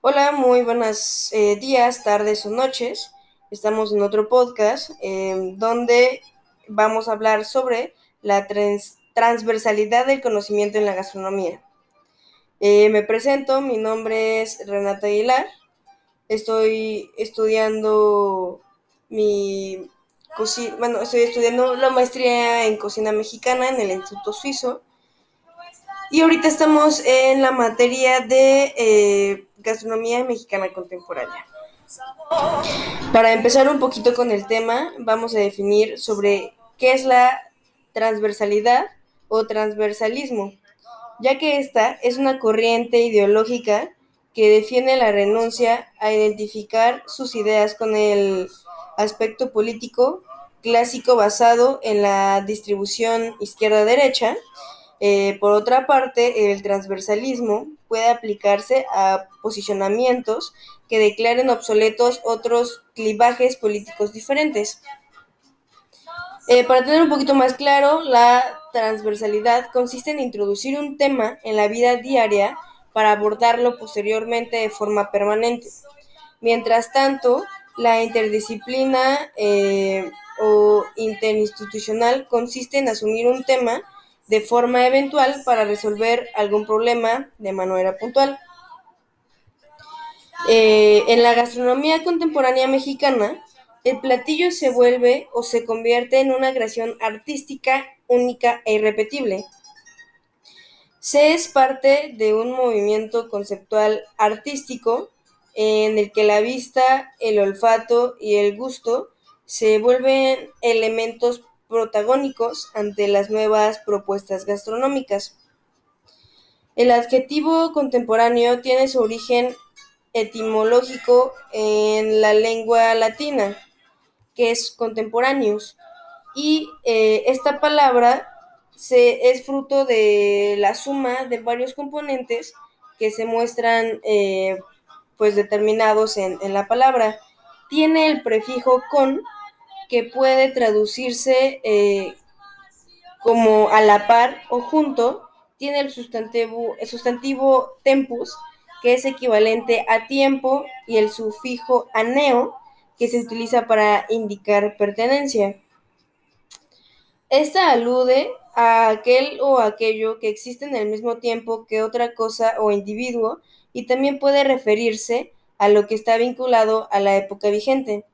Hola, muy buenos eh, días, tardes o noches. Estamos en otro podcast eh, donde vamos a hablar sobre la trans transversalidad del conocimiento en la gastronomía. Eh, me presento, mi nombre es Renata Aguilar. Estoy estudiando mi bueno, estoy estudiando la maestría en cocina mexicana en el Instituto Suizo. Y ahorita estamos en la materia de eh, gastronomía mexicana contemporánea. Para empezar un poquito con el tema, vamos a definir sobre qué es la transversalidad o transversalismo, ya que esta es una corriente ideológica que defiende la renuncia a identificar sus ideas con el aspecto político clásico basado en la distribución izquierda-derecha. Eh, por otra parte, el transversalismo puede aplicarse a posicionamientos que declaren obsoletos otros clivajes políticos diferentes. Eh, para tener un poquito más claro, la transversalidad consiste en introducir un tema en la vida diaria para abordarlo posteriormente de forma permanente. Mientras tanto, la interdisciplina eh, o interinstitucional consiste en asumir un tema de forma eventual para resolver algún problema de manera puntual. Eh, en la gastronomía contemporánea mexicana, el platillo se vuelve o se convierte en una creación artística única e irrepetible. Se es parte de un movimiento conceptual artístico en el que la vista, el olfato y el gusto se vuelven elementos protagónicos ante las nuevas propuestas gastronómicas. El adjetivo contemporáneo tiene su origen etimológico en la lengua latina, que es contemporáneos, y eh, esta palabra se, es fruto de la suma de varios componentes que se muestran eh, pues determinados en, en, la palabra. Tiene el prefijo con que puede traducirse eh, como a la par o junto. Tiene el sustantivo, el sustantivo tempus, que es equivalente a tiempo, y el sufijo aneo, que se utiliza para indicar pertenencia. Esta alude a aquel o aquello que existe en el mismo tiempo que otra cosa o individuo y también puede referirse a lo que está vinculado a la época vigente.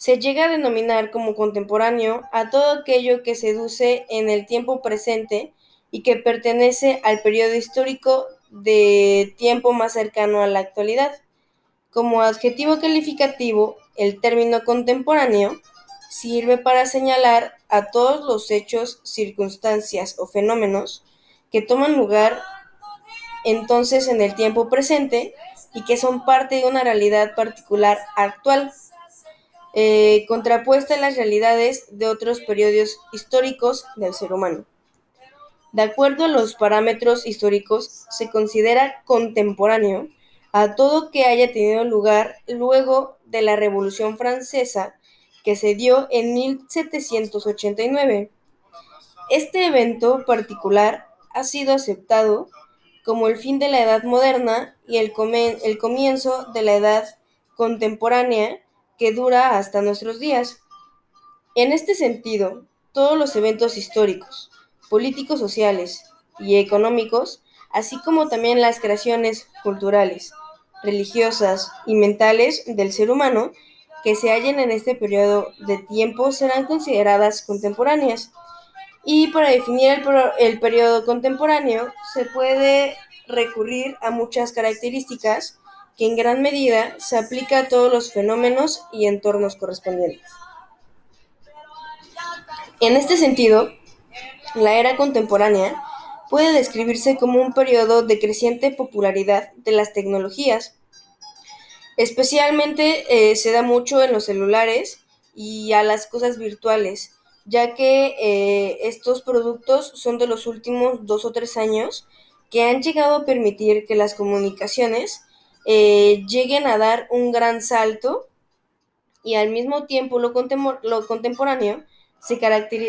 Se llega a denominar como contemporáneo a todo aquello que seduce en el tiempo presente y que pertenece al periodo histórico de tiempo más cercano a la actualidad. Como adjetivo calificativo, el término contemporáneo sirve para señalar a todos los hechos, circunstancias o fenómenos que toman lugar entonces en el tiempo presente y que son parte de una realidad particular actual, eh, contrapuesta en las realidades de otros periodos históricos del ser humano. De acuerdo a los parámetros históricos, se considera contemporáneo a todo que haya tenido lugar luego de la Revolución Francesa que se dio en 1789. Este evento particular ha sido aceptado como el fin de la Edad Moderna y el comienzo de la Edad Contemporánea que dura hasta nuestros días. En este sentido, todos los eventos históricos, políticos, sociales y económicos, así como también las creaciones culturales, religiosas y mentales del ser humano, que se hallen en este periodo de tiempo serán consideradas contemporáneas. Y para definir el, el periodo contemporáneo se puede recurrir a muchas características que en gran medida se aplica a todos los fenómenos y entornos correspondientes. En este sentido, la era contemporánea puede describirse como un periodo de creciente popularidad de las tecnologías, Especialmente eh, se da mucho en los celulares y a las cosas virtuales, ya que eh, estos productos son de los últimos dos o tres años que han llegado a permitir que las comunicaciones eh, lleguen a dar un gran salto y al mismo tiempo lo, contemporáneo se,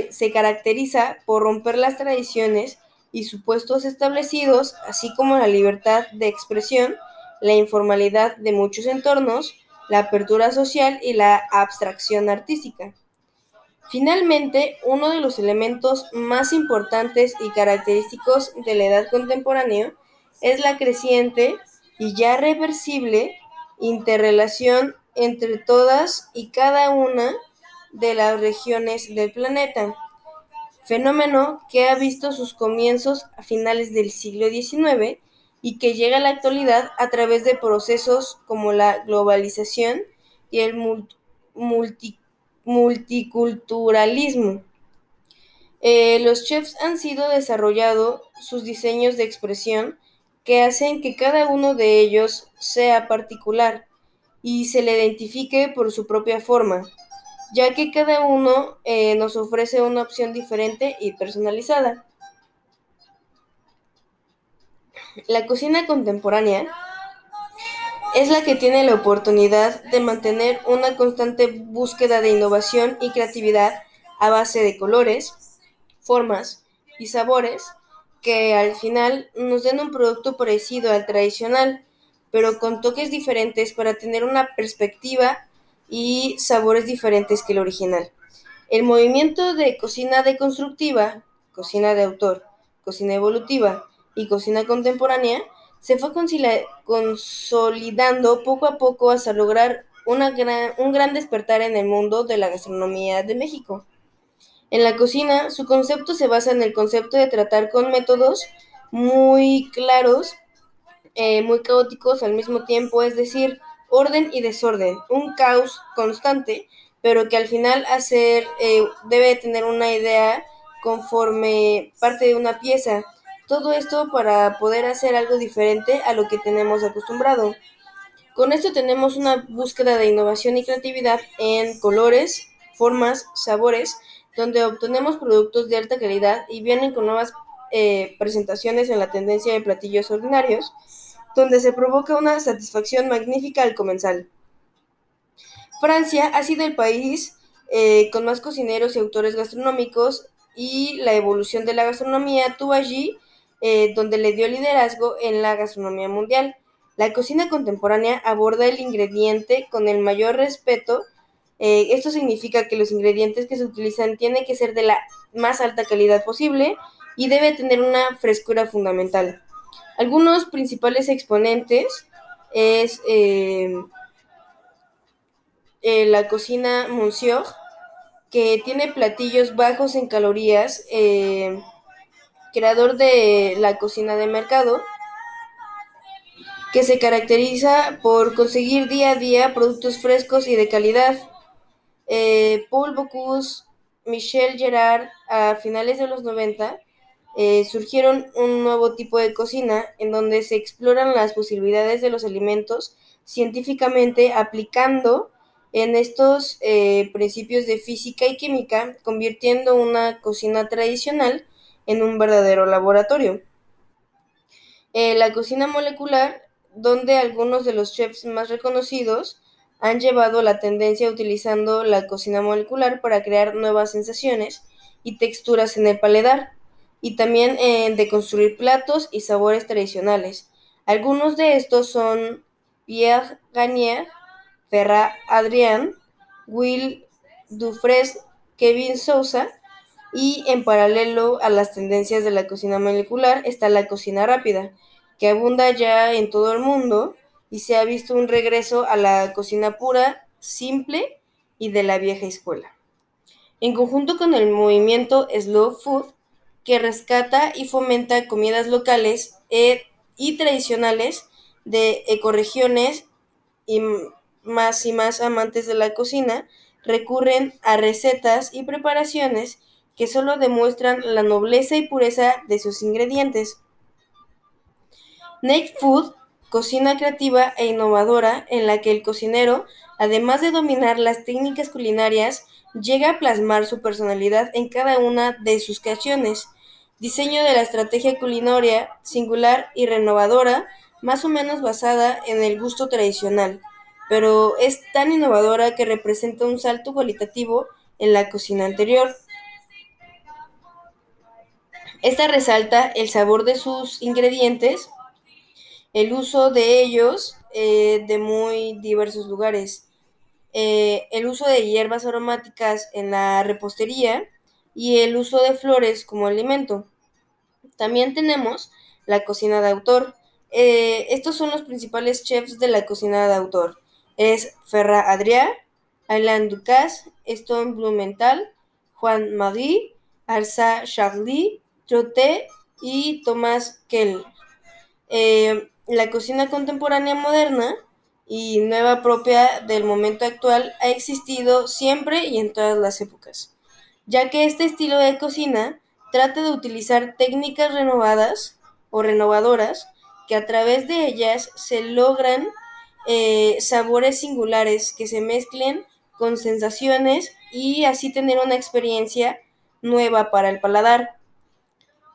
se caracteriza por romper las tradiciones y supuestos establecidos, así como la libertad de expresión la informalidad de muchos entornos, la apertura social y la abstracción artística. Finalmente, uno de los elementos más importantes y característicos de la edad contemporánea es la creciente y ya reversible interrelación entre todas y cada una de las regiones del planeta, fenómeno que ha visto sus comienzos a finales del siglo XIX y que llega a la actualidad a través de procesos como la globalización y el multiculturalismo. Eh, los chefs han sido desarrollado sus diseños de expresión que hacen que cada uno de ellos sea particular y se le identifique por su propia forma, ya que cada uno eh, nos ofrece una opción diferente y personalizada. La cocina contemporánea es la que tiene la oportunidad de mantener una constante búsqueda de innovación y creatividad a base de colores, formas y sabores que al final nos den un producto parecido al tradicional, pero con toques diferentes para tener una perspectiva y sabores diferentes que el original. El movimiento de cocina deconstructiva, cocina de autor, cocina evolutiva y cocina contemporánea se fue consolidando poco a poco hasta lograr una un gran despertar en el mundo de la gastronomía de México. En la cocina, su concepto se basa en el concepto de tratar con métodos muy claros, eh, muy caóticos al mismo tiempo, es decir, orden y desorden, un caos constante, pero que al final hacer eh, debe tener una idea conforme parte de una pieza. Todo esto para poder hacer algo diferente a lo que tenemos acostumbrado. Con esto tenemos una búsqueda de innovación y creatividad en colores, formas, sabores, donde obtenemos productos de alta calidad y vienen con nuevas eh, presentaciones en la tendencia de platillos ordinarios, donde se provoca una satisfacción magnífica al comensal. Francia ha sido el país eh, con más cocineros y autores gastronómicos y la evolución de la gastronomía tuvo allí eh, donde le dio liderazgo en la gastronomía mundial. La cocina contemporánea aborda el ingrediente con el mayor respeto. Eh, esto significa que los ingredientes que se utilizan tienen que ser de la más alta calidad posible y debe tener una frescura fundamental. Algunos principales exponentes es eh, eh, la cocina Monsieur, que tiene platillos bajos en calorías, creador de la cocina de mercado, que se caracteriza por conseguir día a día productos frescos y de calidad. Paul Bocuse, Michel Gerard, a finales de los 90, eh, surgieron un nuevo tipo de cocina en donde se exploran las posibilidades de los alimentos científicamente aplicando en estos eh, principios de física y química, convirtiendo una cocina tradicional en un verdadero laboratorio. Eh, la cocina molecular, donde algunos de los chefs más reconocidos han llevado la tendencia utilizando la cocina molecular para crear nuevas sensaciones y texturas en el paladar y también eh, de construir platos y sabores tradicionales. Algunos de estos son Pierre Gagnier, Ferra Adrián, Will Dufresne, Kevin Sousa y en paralelo a las tendencias de la cocina molecular está la cocina rápida, que abunda ya en todo el mundo y se ha visto un regreso a la cocina pura, simple y de la vieja escuela. En conjunto con el movimiento Slow Food, que rescata y fomenta comidas locales eh, y tradicionales de ecoregiones y más y más amantes de la cocina recurren a recetas y preparaciones que solo demuestran la nobleza y pureza de sus ingredientes. Naked Food, cocina creativa e innovadora en la que el cocinero, además de dominar las técnicas culinarias, llega a plasmar su personalidad en cada una de sus creaciones. Diseño de la estrategia culinaria singular y renovadora, más o menos basada en el gusto tradicional, pero es tan innovadora que representa un salto cualitativo en la cocina anterior. Esta resalta el sabor de sus ingredientes el uso de ellos eh, de muy diversos lugares. Eh, el uso de hierbas aromáticas en la repostería y el uso de flores como alimento. También tenemos la cocina de autor. Eh, estos son los principales chefs de la cocina de autor. Es Ferra Adrià, Alain Ducasse, Stone Blumenthal, Juan Marie, Arsa Charlie, Troté y Thomas Kell. La cocina contemporánea moderna y nueva propia del momento actual ha existido siempre y en todas las épocas, ya que este estilo de cocina trata de utilizar técnicas renovadas o renovadoras que a través de ellas se logran eh, sabores singulares que se mezclen con sensaciones y así tener una experiencia nueva para el paladar.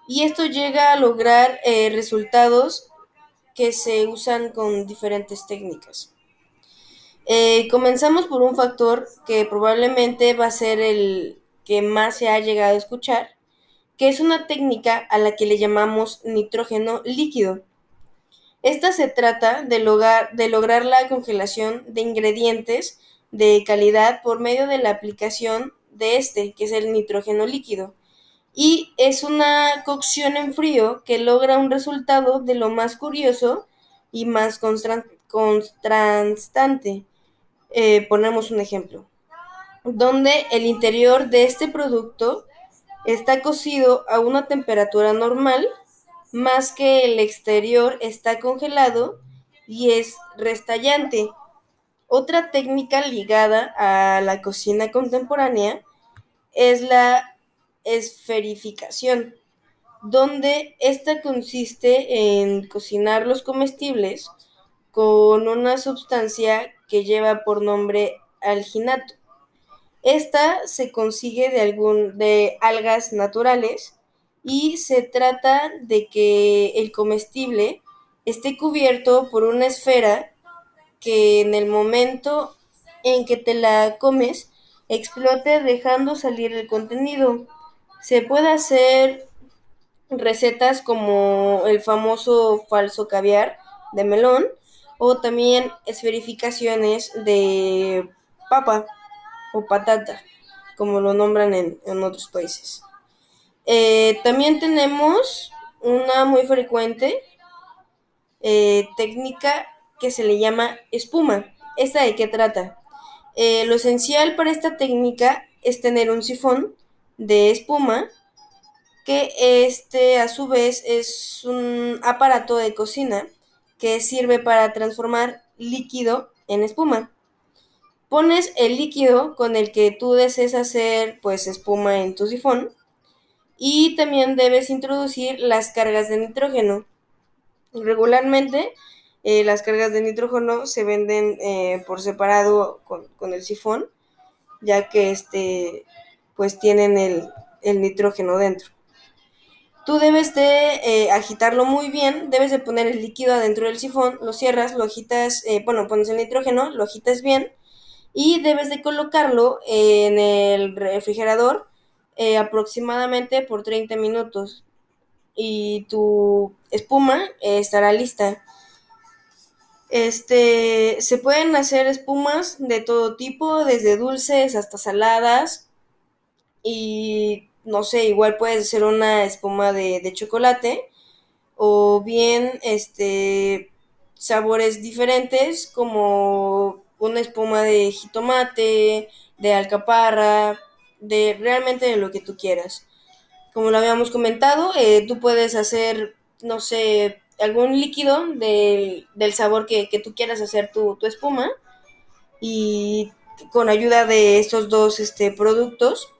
Y esto llega a lograr eh, resultados que se usan con diferentes técnicas. Eh, comenzamos por un factor que probablemente va a ser el que más se ha llegado a escuchar, que es una técnica a la que le llamamos nitrógeno líquido. Esta se trata de lograr, de lograr la congelación de ingredientes de calidad por medio de la aplicación de este, que es el nitrógeno líquido. Y es una cocción en frío que logra un resultado de lo más curioso y más contrastante. Eh, ponemos un ejemplo, donde el interior de este producto está cocido a una temperatura normal, más que el exterior está congelado y es restallante. Otra técnica ligada a la cocina contemporánea es la esferificación, donde esta consiste en cocinar los comestibles con una sustancia que lleva por nombre alginato. Esta se consigue de, algún, de algas naturales y se trata de que el comestible esté cubierto por una esfera que en el momento en que te la comes explote dejando salir el contenido. Se puede hacer recetas como el famoso falso caviar de melón o también esferificaciones de papa o patata, como lo nombran en, otros países. Eh, también tenemos una muy frecuente eh, técnica que se le llama espuma. ¿Esta de qué trata? Eh, lo esencial para esta técnica es tener un sifón de espuma que este a su vez es un aparato de cocina que sirve para transformar líquido en espuma. Pones el líquido con el que tú desees hacer pues espuma en tu sifón y también debes introducir las cargas de nitrógeno. Regularmente eh, las cargas de nitrógeno se venden eh, por separado con, el sifón, ya que este pues tienen el, el nitrógeno dentro. Tú debes de eh, agitarlo muy bien, debes de poner el líquido adentro del sifón, lo cierras, lo agitas, bueno, pones el nitrógeno, lo agitas bien y debes de colocarlo en el refrigerador eh, aproximadamente por 30 minutos y tu espuma eh, estará lista. Este, se pueden hacer espumas de todo tipo, desde dulces hasta saladas y no sé, igual puedes hacer una espuma de, de chocolate o bien este sabores diferentes como una espuma de jitomate, de alcaparra, de realmente de lo que tú quieras. Como lo habíamos comentado, eh, tú puedes hacer, no sé, algún líquido del, sabor que, tú quieras hacer tu, espuma y con ayuda de estos dos este, productos,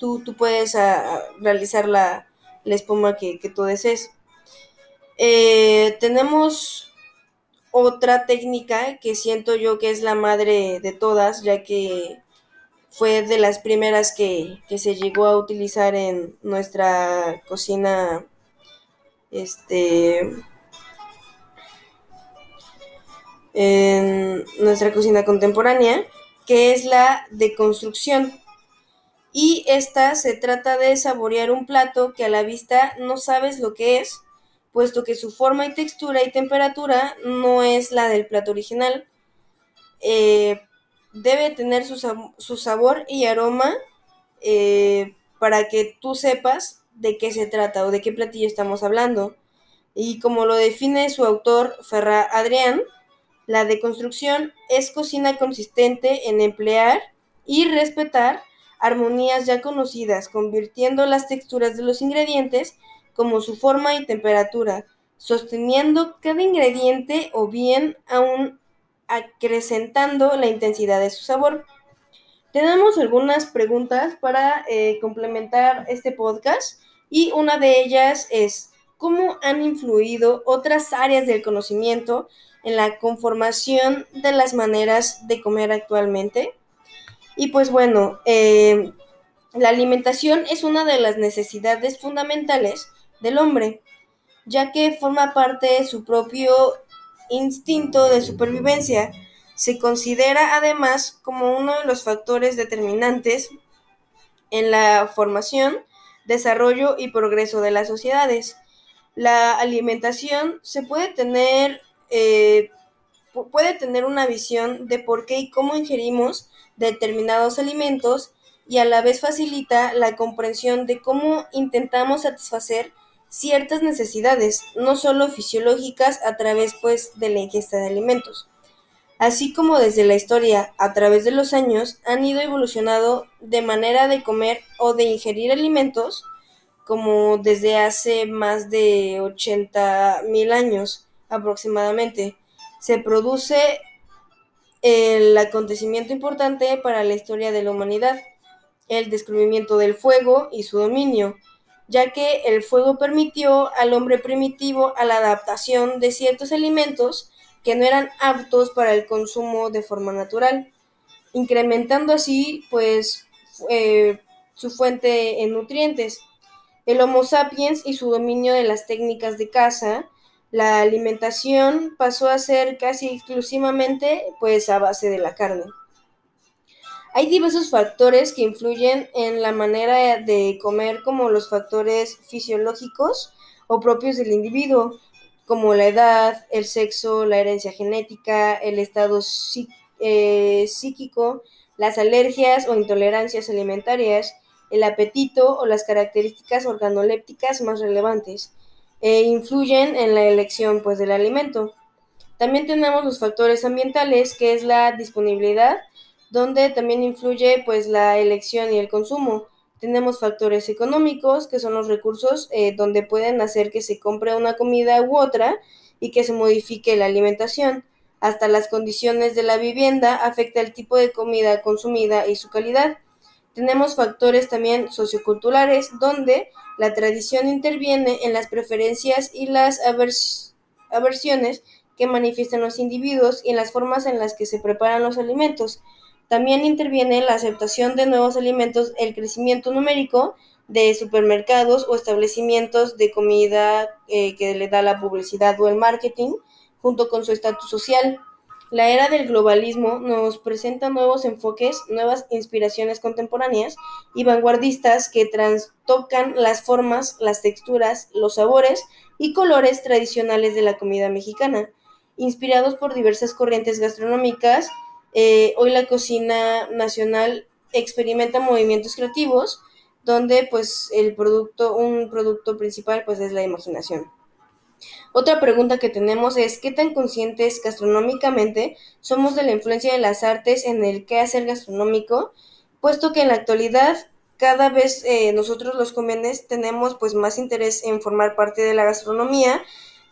tú, tú puedes ah, realizar la, espuma que, tú desees. Eh, tenemos otra técnica que siento yo que es la madre de todas, ya que fue de las primeras que, se llegó a utilizar en nuestra cocina este en nuestra cocina contemporánea, que es la deconstrucción. Y esta se trata de saborear un plato que a la vista no sabes lo que es, puesto que su forma y textura y temperatura no es la del plato original. Eh, debe tener su, sabor y aroma eh, para que tú sepas de qué se trata o de qué platillo estamos hablando. Y como lo define su autor Ferra Adrián, la deconstrucción es cocina consistente en emplear y respetar armonías ya conocidas, convirtiendo las texturas de los ingredientes como su forma y temperatura, sosteniendo cada ingrediente o bien aún acrecentando la intensidad de su sabor. Tenemos algunas preguntas para eh, complementar este podcast y una de ellas es, ¿cómo han influido otras áreas del conocimiento en la conformación de las maneras de comer actualmente? Y pues bueno, eh, la alimentación es una de las necesidades fundamentales del hombre, ya que forma parte de su propio instinto de supervivencia. Se considera además como uno de los factores determinantes en la formación, desarrollo y progreso de las sociedades. La alimentación se puede tener, eh, puede tener una visión de por qué y cómo ingerimos determinados alimentos y a la vez facilita la comprensión de cómo intentamos satisfacer ciertas necesidades, no solo fisiológicas a través pues de la ingesta de alimentos. Así como desde la historia, a través de los años, han ido evolucionando de manera de comer o de ingerir alimentos, como desde hace más de 80 mil años aproximadamente. Se produce el acontecimiento importante para la historia de la humanidad, el descubrimiento del fuego y su dominio, ya que el fuego permitió al hombre primitivo a la adaptación de ciertos alimentos que no eran aptos para el consumo de forma natural, incrementando así pues eh, su fuente en nutrientes. El Homo sapiens y su dominio de las técnicas de caza, la alimentación pasó a ser casi exclusivamente pues a base de la carne. Hay diversos factores que influyen en la manera de comer, como los factores fisiológicos o propios del individuo, como la edad, el sexo, la herencia genética, el estado eh, psíquico, las alergias o intolerancias alimentarias, el apetito o las características organolépticas más relevantes. E influyen en la elección pues, del alimento. También tenemos los factores ambientales, que es la disponibilidad donde también influye pues la elección y el consumo. Tenemos factores económicos, que son los recursos eh, donde pueden hacer que se compre una comida u otra y que se modifique la alimentación. Hasta las condiciones de la vivienda afecta el tipo de comida consumida y su calidad. Tenemos factores también socioculturales, donde la tradición interviene en las preferencias y las aversiones que manifiestan los individuos y en las formas en las que se preparan los alimentos. También interviene la aceptación de nuevos alimentos, el crecimiento numérico de supermercados o establecimientos de comida eh, que le da la publicidad o el marketing, junto con su estatus social. La era del globalismo nos presenta nuevos enfoques, nuevas inspiraciones contemporáneas y vanguardistas que trastocan las formas, las texturas, los sabores y colores tradicionales de la comida mexicana, inspirados por diversas corrientes gastronómicas eh, hoy la cocina nacional experimenta movimientos creativos donde pues el producto, un producto principal pues es la imaginación. Otra pregunta que tenemos es ¿qué tan conscientes gastronómicamente somos de la influencia de las artes en el quehacer gastronómico? Puesto que en la actualidad cada vez eh, nosotros los jóvenes tenemos pues más interés en formar parte de la gastronomía.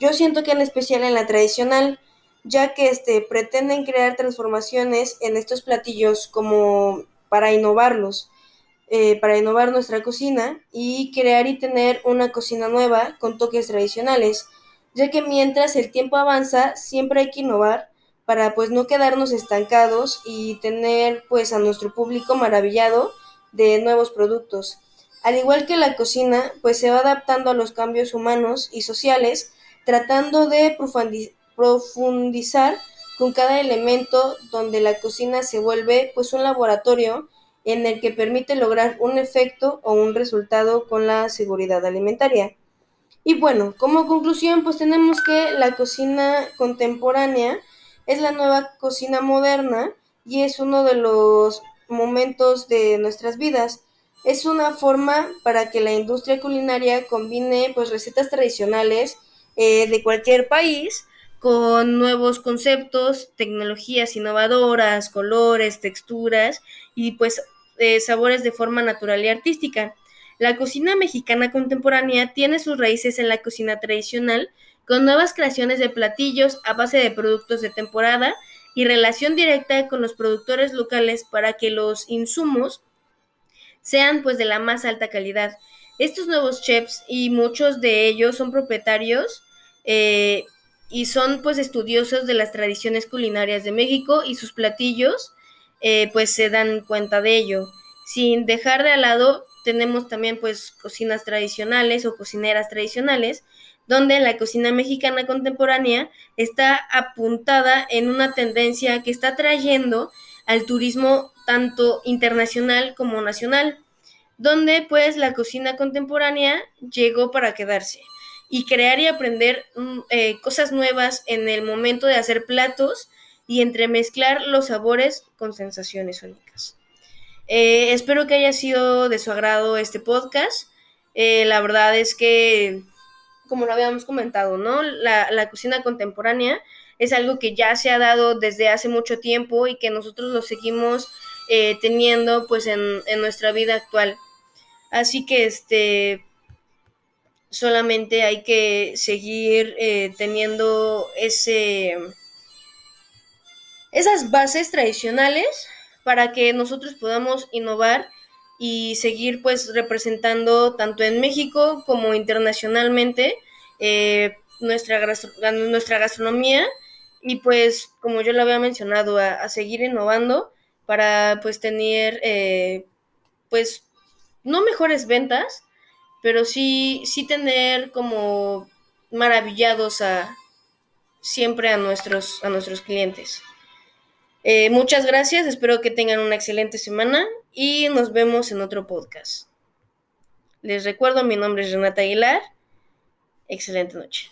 Yo siento que en especial en la tradicional, ya que este, pretenden crear transformaciones en estos platillos como para innovarlos, eh, para innovar nuestra cocina y crear y tener una cocina nueva con toques tradicionales, ya que mientras el tiempo avanza siempre hay que innovar para pues no quedarnos estancados y tener pues a nuestro público maravillado de nuevos productos. Al igual que la cocina, pues se va adaptando a los cambios humanos y sociales, tratando de profundizar con cada elemento donde la cocina se vuelve pues un laboratorio en el que permite lograr un efecto o un resultado con la seguridad alimentaria. Y bueno, como conclusión, pues tenemos que la cocina contemporánea es la nueva cocina moderna y es uno de los momentos de nuestras vidas. Es una forma para que la industria culinaria combine pues recetas tradicionales eh, de cualquier país con nuevos conceptos, tecnologías innovadoras, colores, texturas y pues eh, sabores de forma natural y artística. La cocina mexicana contemporánea tiene sus raíces en la cocina tradicional, con nuevas creaciones de platillos a base de productos de temporada y relación directa con los productores locales para que los insumos sean pues de la más alta calidad. Estos nuevos chefs y muchos de ellos son propietarios eh, y son pues estudiosos de las tradiciones culinarias de México y sus platillos eh, pues se dan cuenta de ello, sin dejar de lado tenemos también pues cocinas tradicionales o cocineras tradicionales, donde la cocina mexicana contemporánea está apuntada en una tendencia que está trayendo al turismo tanto internacional como nacional, donde pues la cocina contemporánea llegó para quedarse y crear y aprender mm, eh, cosas nuevas en el momento de hacer platos y entremezclar los sabores con sensaciones únicas. Eh, espero que haya sido de su agrado este podcast. Eh, la verdad es que, como lo habíamos comentado, ¿no? La, cocina contemporánea es algo que ya se ha dado desde hace mucho tiempo y que nosotros lo seguimos eh, teniendo pues en, en, nuestra vida actual. Así que este solamente hay que seguir teniendo ese esas bases tradicionales para que nosotros podamos innovar y seguir pues representando tanto en México como internacionalmente eh, nuestra, nuestra gastronomía. Y pues como yo lo había mencionado a, seguir innovando para pues tener eh, pues no mejores ventas pero sí sí tener como maravillados a siempre a nuestros a nuestros clientes eh, muchas gracias, espero que tengan una excelente semana y nos vemos en otro podcast. Les recuerdo, mi nombre es Renata Aguilar. Excelente noche.